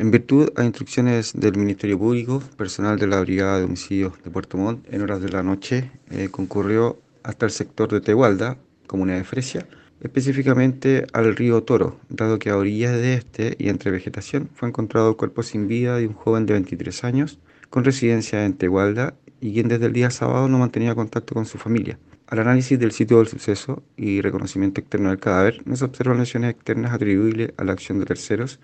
En virtud a instrucciones del Ministerio Público, personal de la Brigada de Homicidios de Puerto Montt, en horas de la noche, eh, concurrió hasta el sector de Tehualda, comuna de Fresia, específicamente al río Toro, dado que a orillas de este y entre vegetación fue encontrado el cuerpo sin vida de un joven de 23 años con residencia en Tehualda y quien desde el día sábado no mantenía contacto con su familia. Al análisis del sitio del suceso y reconocimiento externo del cadáver, no se observan lesiones externas atribuibles a la acción de terceros